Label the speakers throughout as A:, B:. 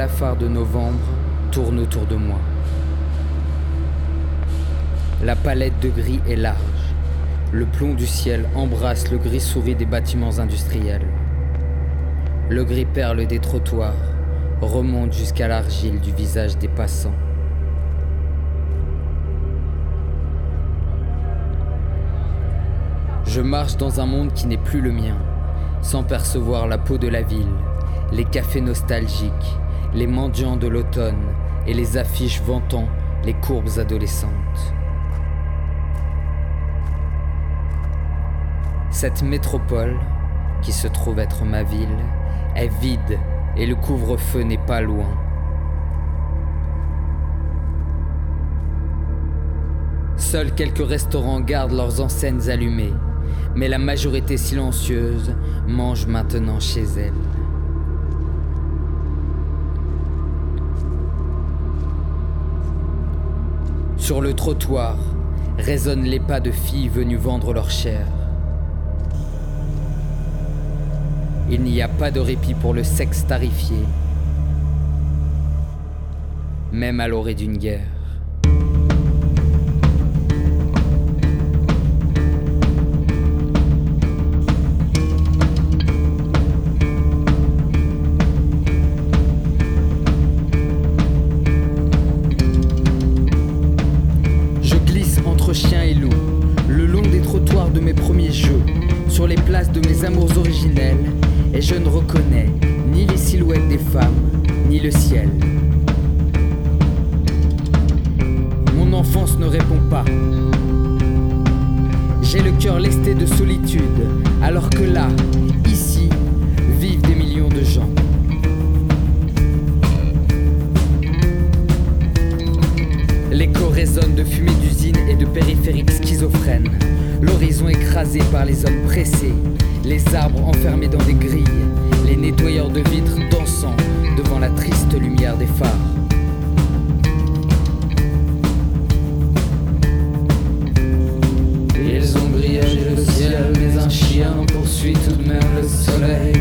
A: blafard de novembre tourne autour de moi. La palette de gris est large. Le plomb du ciel embrasse le gris souris des bâtiments industriels. Le gris perle des trottoirs remonte jusqu'à l'argile du visage des passants. Je marche dans un monde qui n'est plus le mien, sans percevoir la peau de la ville, les cafés nostalgiques, les mendiants de l'automne et les affiches vantant les courbes adolescentes. Cette métropole, qui se trouve être ma ville, est vide et le couvre-feu n'est pas loin. Seuls quelques restaurants gardent leurs enseignes allumées, mais la majorité silencieuse mange maintenant chez elle. Sur le trottoir résonnent les pas de filles venues vendre leur chair. Il n'y a pas de répit pour le sexe tarifié, même à l'orée d'une guerre. Même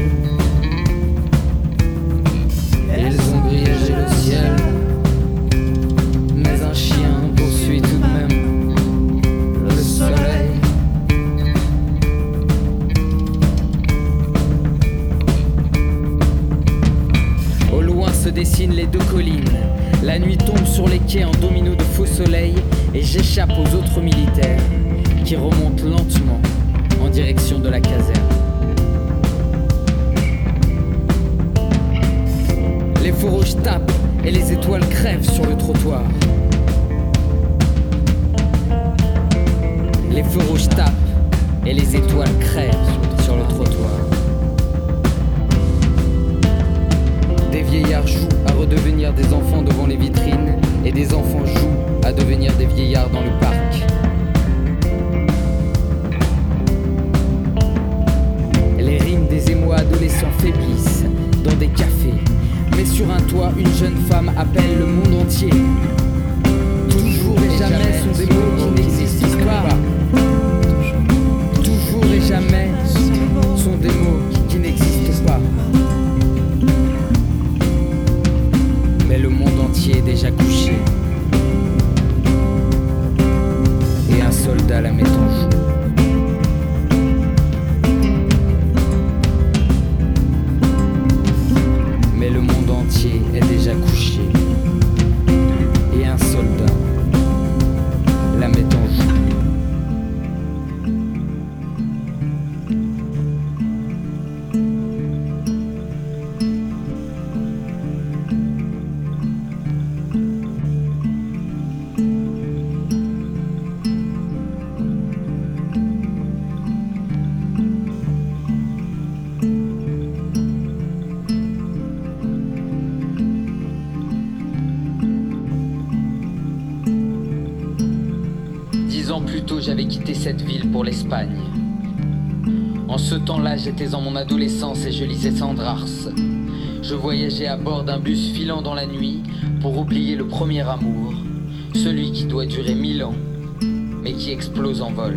A: faiblissent dans des cafés. Mais sur un toit, une jeune femme appelle le monde entier. Toujours et jamais sont des mots qui n'existent pas. Toujours et jamais sont des mots qui n'existent pas. Mais le monde entier est déjà couché. Et un soldat la met plus j'avais quitté cette ville pour l'Espagne. En ce temps-là, j'étais en mon adolescence et je lisais Sandrars. Je voyageais à bord d'un bus filant dans la nuit pour oublier le premier amour, celui qui doit durer mille ans, mais qui explose en vol.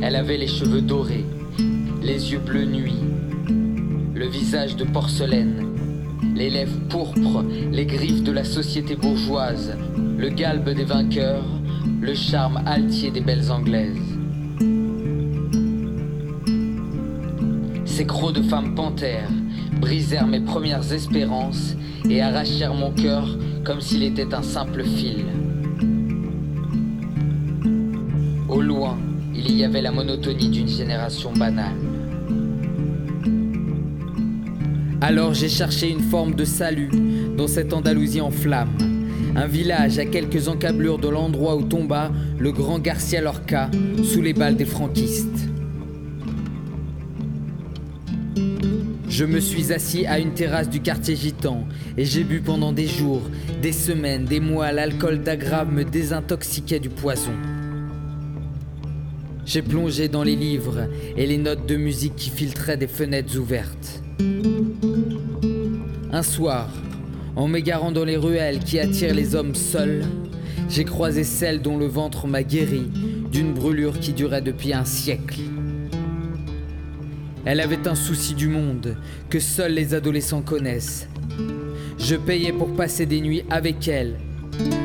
A: Elle avait les cheveux dorés, les yeux bleus nuit, le visage de porcelaine, les lèvres pourpres, les griffes de la société bourgeoise, le galbe des vainqueurs, le charme altier des belles anglaises. Ces crocs de femmes panthères brisèrent mes premières espérances et arrachèrent mon cœur comme s'il était un simple fil. Au loin, il y avait la monotonie d'une génération banale. Alors j'ai cherché une forme de salut dans cette Andalousie en flammes. Un village à quelques encablures de l'endroit où tomba le grand Garcia Lorca sous les balles des franquistes. Je me suis assis à une terrasse du quartier gitan et j'ai bu pendant des jours, des semaines, des mois. L'alcool d'aggrave me désintoxiquait du poison. J'ai plongé dans les livres et les notes de musique qui filtraient des fenêtres ouvertes. Un soir, en m'égarant dans les ruelles qui attirent les hommes seuls, j'ai croisé celle dont le ventre m'a guéri d'une brûlure qui durait depuis un siècle. Elle avait un souci du monde que seuls les adolescents connaissent. Je payais pour passer des nuits avec elle.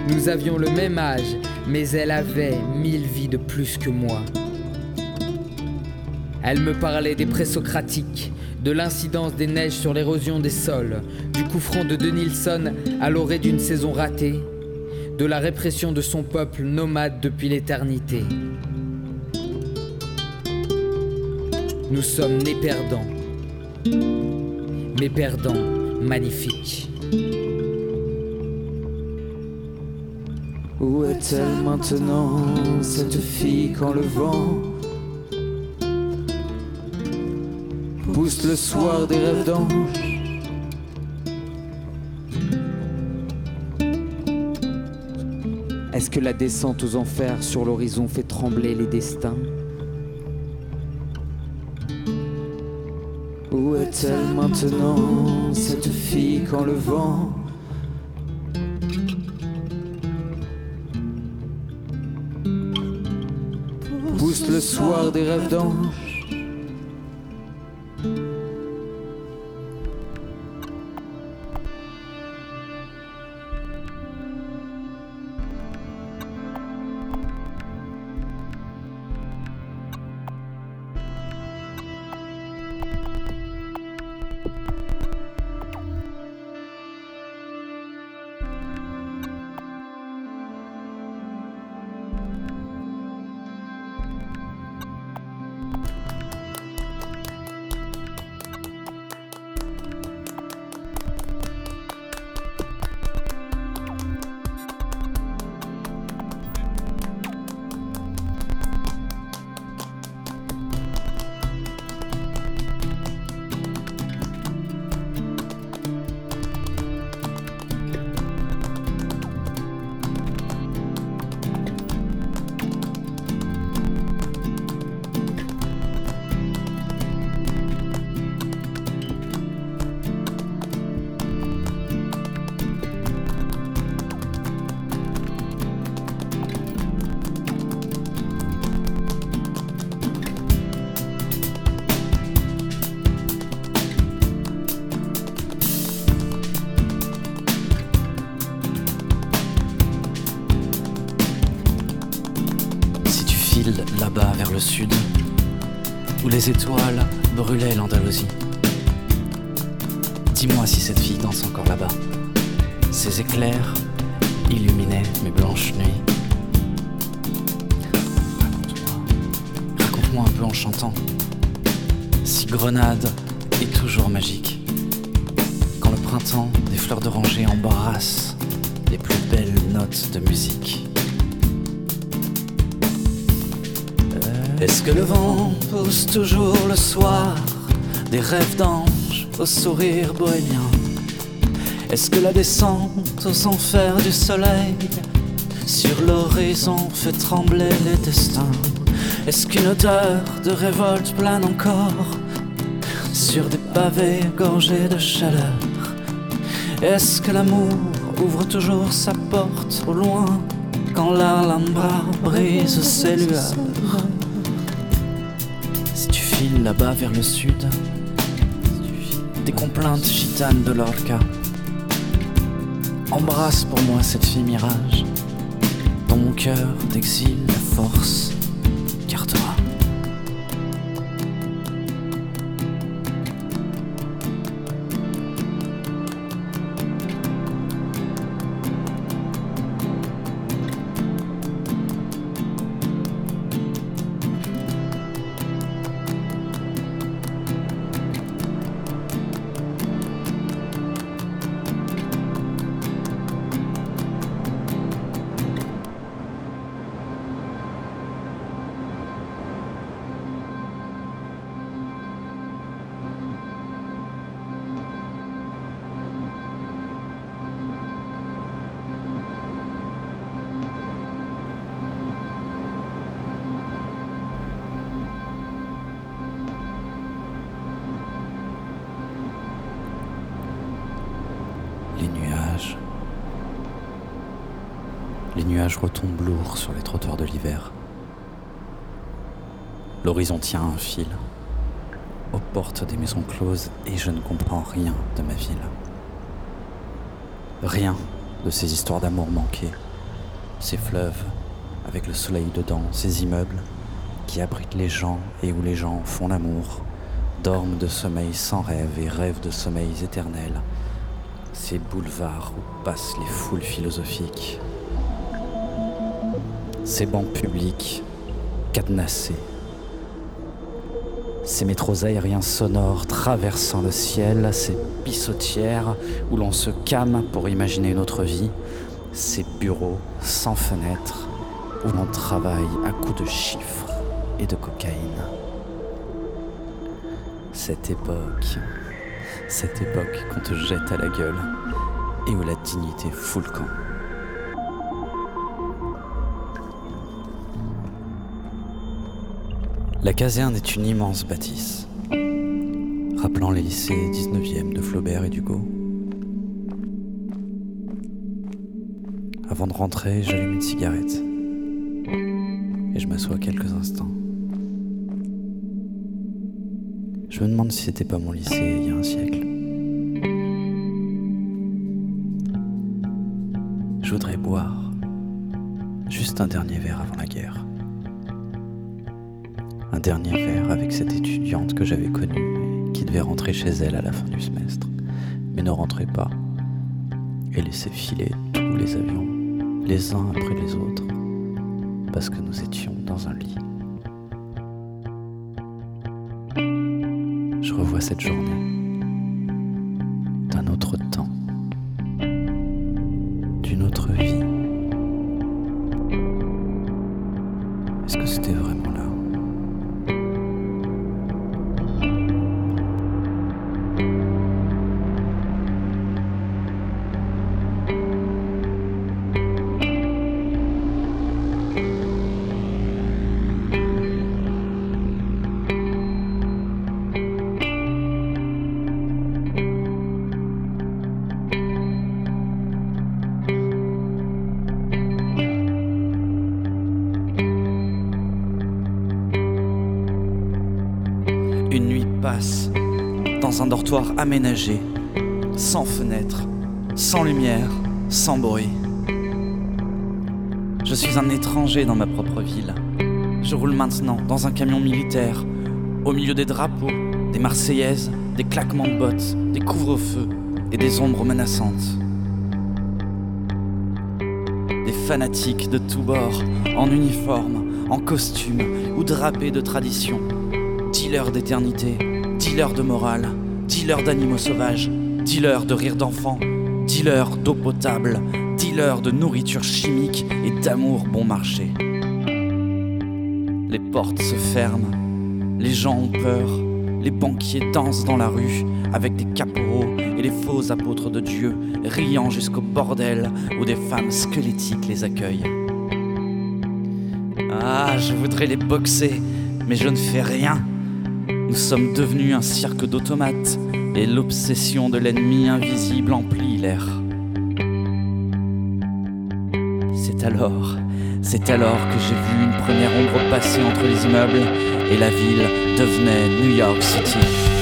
A: Nous avions le même âge, mais elle avait mille vies de plus que moi. Elle me parlait des présocratiques, de l'incidence des neiges sur l'érosion des sols, du coup franc de Denilson à l'orée d'une saison ratée, de la répression de son peuple nomade depuis l'éternité. Nous sommes nés perdants, mais perdants magnifiques.
B: Où est-elle maintenant, cette fille, quand le vent pousse le soir des rêves d'ange. Est-ce que la descente aux enfers sur l'horizon fait trembler les destins? Où est-elle maintenant, cette fille, quand le vent pousse le soir des rêves d'ange?
C: Sud, où les étoiles brûlaient l'Andalousie, dis-moi si cette fille danse encore là-bas. Ses éclairs illuminaient mes blanches nuits. Raconte-moi, raconte-moi un peu en chantant. Si Grenade est toujours magique, quand le printemps des fleurs d'oranger embrasse les plus belles notes de musique. Est-ce que le vent pousse toujours le soir des rêves d'anges au sourire bohémien? Est-ce que la descente aux enfers du soleil sur l'horizon fait trembler les destins? Est-ce qu'une odeur de révolte plane encore sur des pavés gorgés de chaleur? Est-ce que l'amour ouvre toujours sa porte au loin quand l'Alhambra brise ses lueurs? Là-bas vers le sud, des complaintes gitanes de Lorca. Embrasse pour moi cette fille mirage, dans mon cœur d'exil la force nuages retombent lourds sur les trottoirs de l'hiver. L'horizon tient un fil aux portes des maisons closes et je ne comprends rien de ma ville. Rien de ces histoires d'amour manquées, ces fleuves avec le soleil dedans, ces immeubles qui abritent les gens et où les gens font l'amour, dorment de sommeil sans rêve et rêvent de sommeils éternels, ces boulevards où passent les foules philosophiques ces bancs publics cadenassés, ces métros aériens sonores traversant le ciel, ces pissotières où l'on se calme pour imaginer une autre vie, ces bureaux sans fenêtres où l'on travaille à coups de chiffres et de cocaïne. Cette époque, cette époque qu'on te jette à la gueule et où la dignité fout le camp. La caserne est une immense bâtisse, rappelant les lycées 19e de Flaubert et d'Hugo. Avant de rentrer, j'allume une cigarette et je m'assois quelques instants. Je me demande si c'était pas mon lycée il y a un siècle. Je voudrais boire juste un dernier verre avant la guerre un dernier verre avec cette étudiante que j'avais connue qui devait rentrer chez elle à la fin du semestre, mais ne rentrait pas et laissait filer tous les avions, les uns après les autres, parce que nous étions dans un lit. Je revois cette journée aménagé, sans fenêtre, sans lumière, sans bruit. Je suis un étranger dans ma propre ville. Je roule maintenant dans un camion militaire, au milieu des drapeaux, des Marseillaises, des claquements de bottes, des couvre-feux et des ombres menaçantes. Des fanatiques de tous bords, en uniforme, en costume ou drapés de tradition dealer d'éternité, dealer de morale, dealer d'animaux sauvages, dealer de rire d'enfants, dealer d'eau potable, dealer de nourriture chimique et d'amour bon marché. Les portes se ferment, les gens ont peur, les banquiers dansent dans la rue avec des caporaux et les faux apôtres de Dieu, riant jusqu'au bordel où des femmes squelettiques les accueillent. Ah, je voudrais les boxer, mais je ne fais rien. Nous sommes devenus un cirque d'automates et l'obsession de l'ennemi invisible emplit l'air. C'est alors, c'est alors que j'ai vu une première ombre passer entre les immeubles et la ville devenait New York City.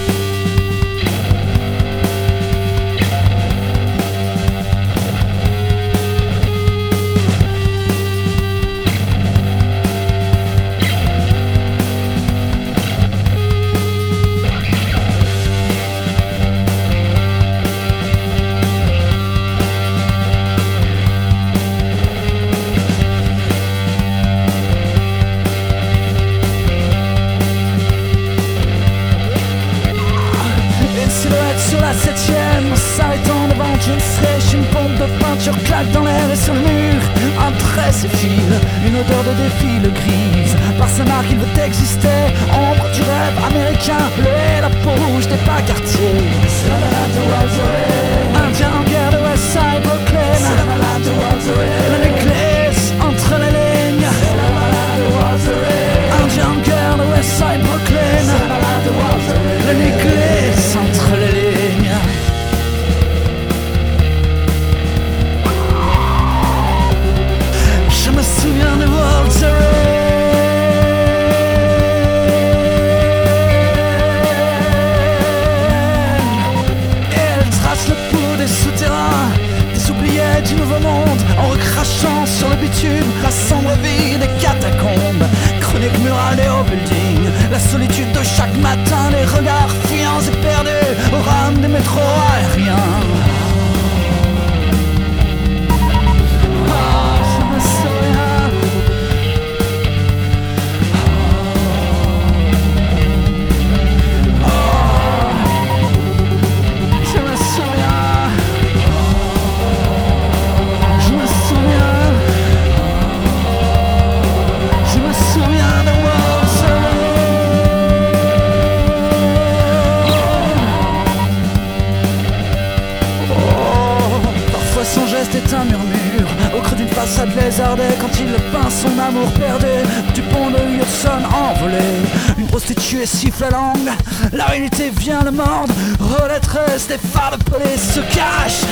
C: Sèche, une pompe de peinture claque dans l'air et sur le mur. Un trait s'effile, une odeur de défile grise. Par sa marque, il veut exister. Ombre du rêve américain, le la peau rouge des pas quartiers. C'est la balade de Walter Indien en guerre de Westside, Brooklyn. C'est la balade de la sombre vie des catacombes. Chronique murale et au building, la solitude de chaque matin, les regards fuyants et perdus au rame des métros La réalité vient le mordre. Relatresse des phares de police se cachent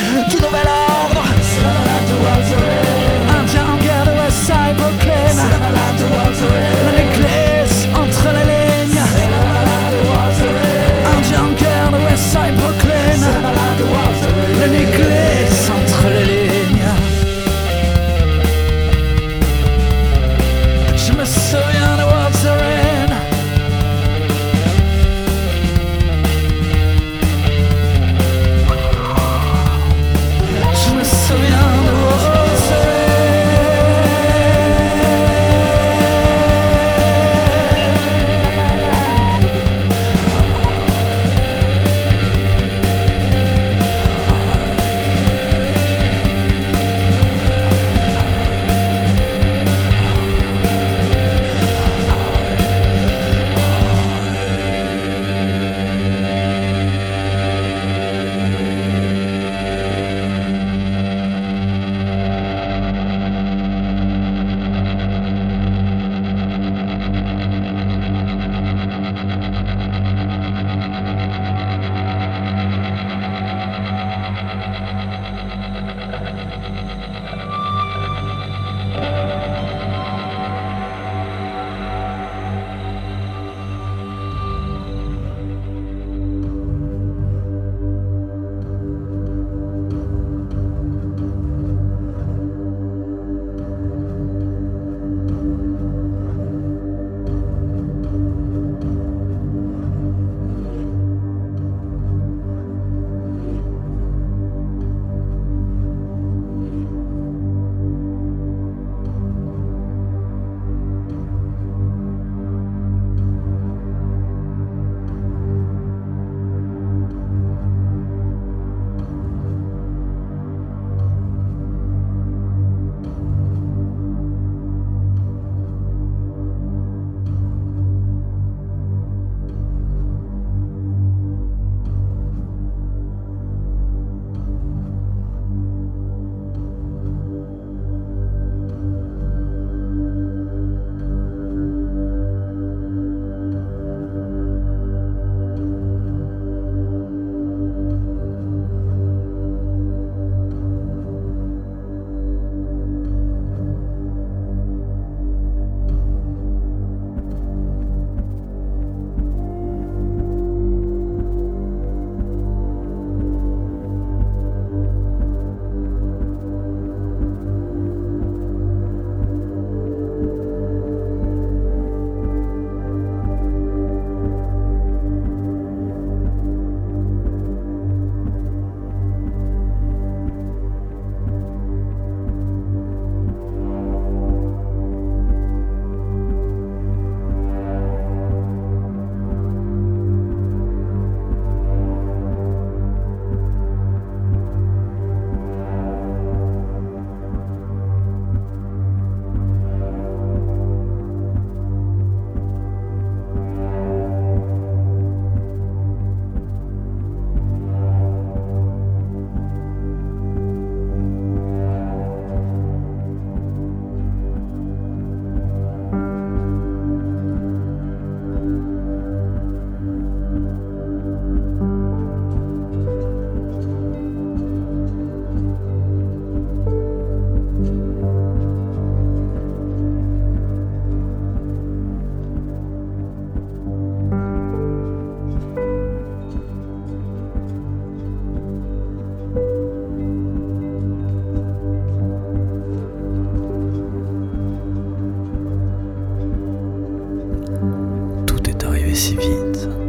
C: si vite.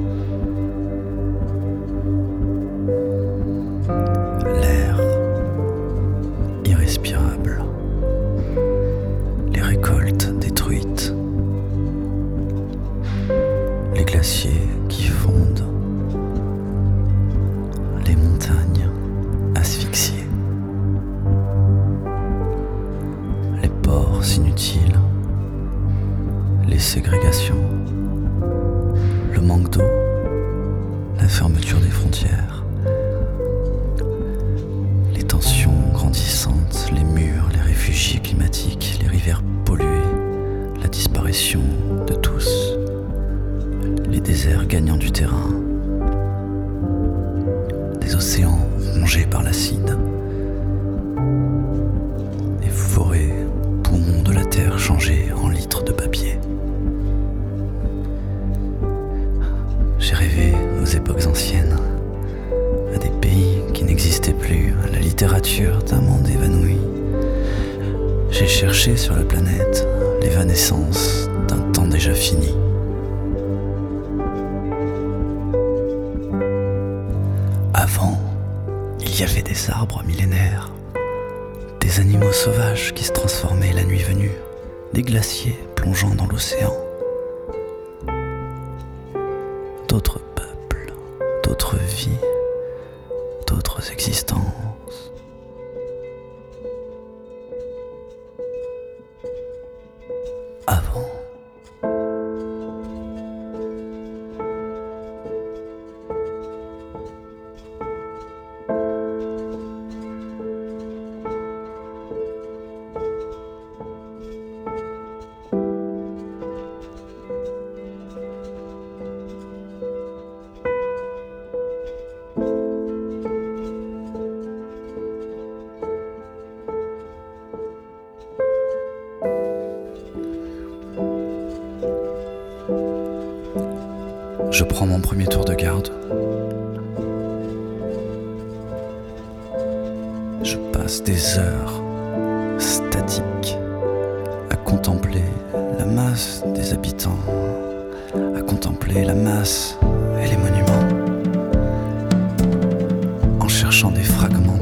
C: D'un monde évanoui. J'ai cherché sur la planète l'évanescence d'un temps déjà fini. Avant, il y avait des arbres millénaires, des animaux sauvages qui se transformaient la nuit venue, des glaciers plongeant dans l'océan. Je prends mon premier tour de garde. Je passe des heures statiques à contempler la masse des habitants, à contempler la masse et les monuments, en cherchant des fragments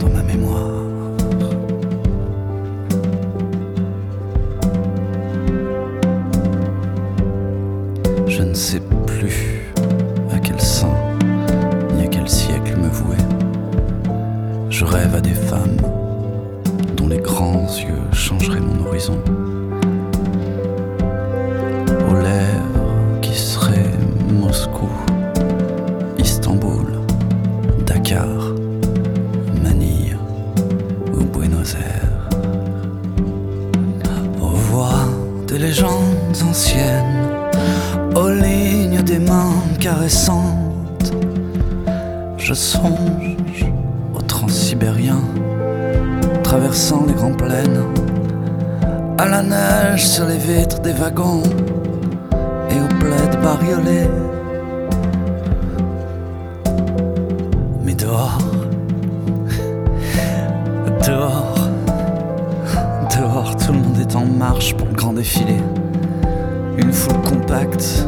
C: sur les vitres des wagons et aux plaids bariolés. Mais dehors, dehors, dehors, tout le monde est en marche pour le grand défilé. Une foule compacte,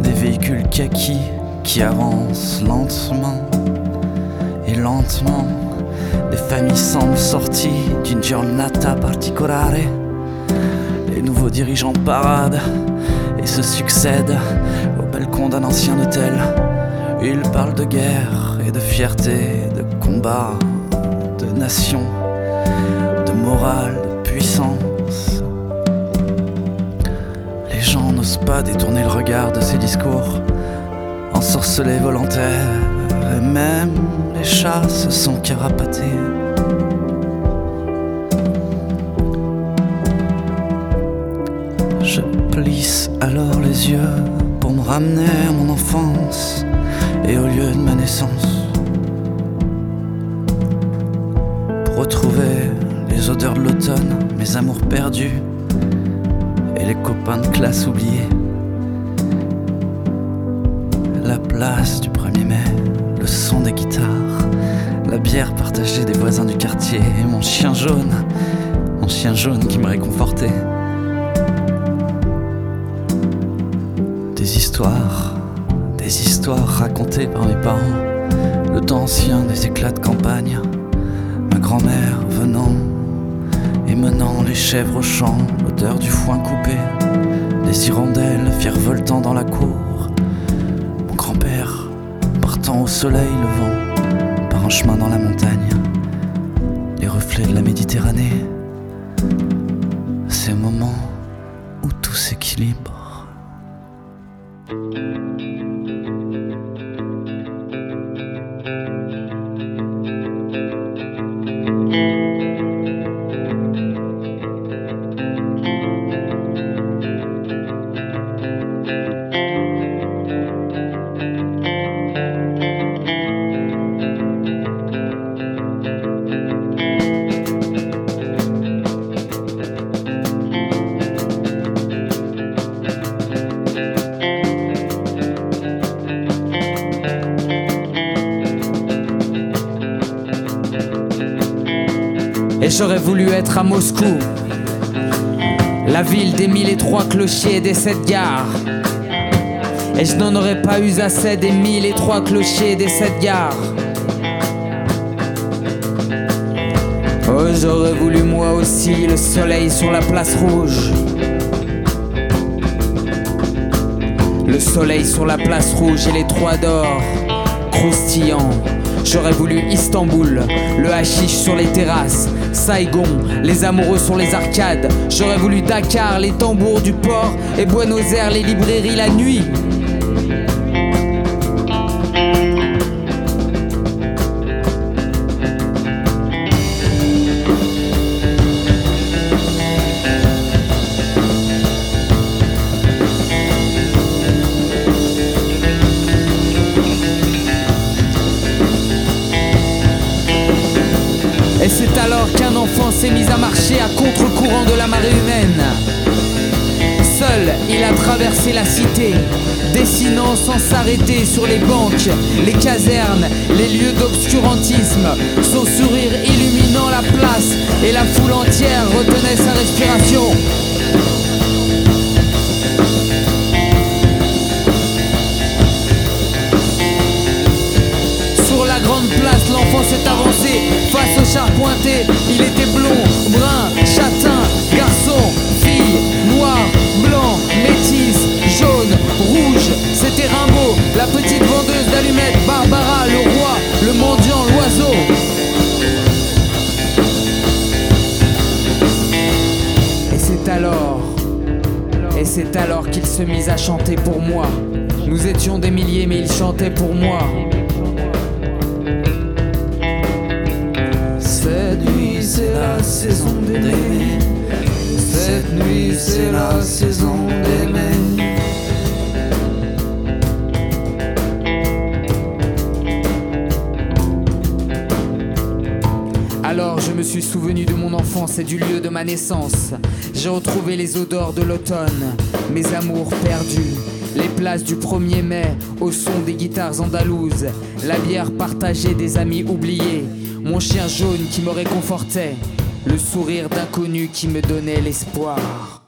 C: des véhicules kaki qui avancent lentement et lentement. Les familles semblent sorties d'une giornata particolare. Les nouveaux dirigeants paradent et se succèdent au balcon d'un ancien hôtel. Ils parlent de guerre et de fierté, de combat, de nation, de morale, de puissance. Les gens n'osent pas détourner le regard de ces discours, ensorcelés volontaires, et même les chats se sont carapatés. Je plisse alors les yeux pour me ramener à mon enfance et au lieu de ma naissance. Pour retrouver les odeurs de l'automne, mes amours perdus et les copains de classe oubliés. La place du 1er mai, le son des guitares, la bière partagée des voisins du quartier et mon chien jaune, mon chien jaune qui me réconfortait. Des histoires racontées par mes parents, le temps ancien des éclats de campagne, ma grand-mère venant et menant les chèvres au champ, l'odeur du foin coupé, des hirondelles virevoltant dans la cour, mon grand-père partant au soleil levant par un chemin dans la montagne, les reflets de la Méditerranée, ces moments où tout s'équilibre.
A: J'aurais voulu être à Moscou, la ville des mille et trois clochers des sept gares. Et je n'en aurais pas eu assez des mille et trois clochers des sept gares. Oh, j'aurais voulu moi aussi le soleil sur la place rouge. Le soleil sur la place rouge et les trois d'or, croustillants. J'aurais voulu Istanbul, le hashish sur les terrasses, Saigon, les amoureux sur les arcades. J'aurais voulu Dakar, les tambours du port et Buenos Aires, les librairies la nuit. Alors qu'un enfant s'est mis à marcher à contre-courant de la marée humaine. Seul, il a traversé la cité, dessinant sans s'arrêter sur les banques, les casernes, les lieux d'obscurantisme, son sourire illuminant la place et la foule entière retenait sa respiration. Il était blond, brun, châtain, garçon, fille, noir, blanc, métis, jaune, rouge. C'était Rimbaud, la petite vendeuse d'allumettes, Barbara, le roi, le mendiant, l'oiseau. Et c'est alors, et c'est alors qu'il se mit à chanter pour moi. Nous étions des milliers, mais il chantait pour moi.
C: C'est la saison d'aimer. Cette nuit c'est la saison d'aimer.
A: Alors je me suis souvenu de mon enfance et du lieu de ma naissance. J'ai retrouvé les odeurs de l'automne, mes amours perdus, les places du 1er mai au son des guitares andalouses, la bière partagée des amis oubliés, mon chien jaune qui me réconfortait, le sourire d'inconnu qui me donnait l'espoir.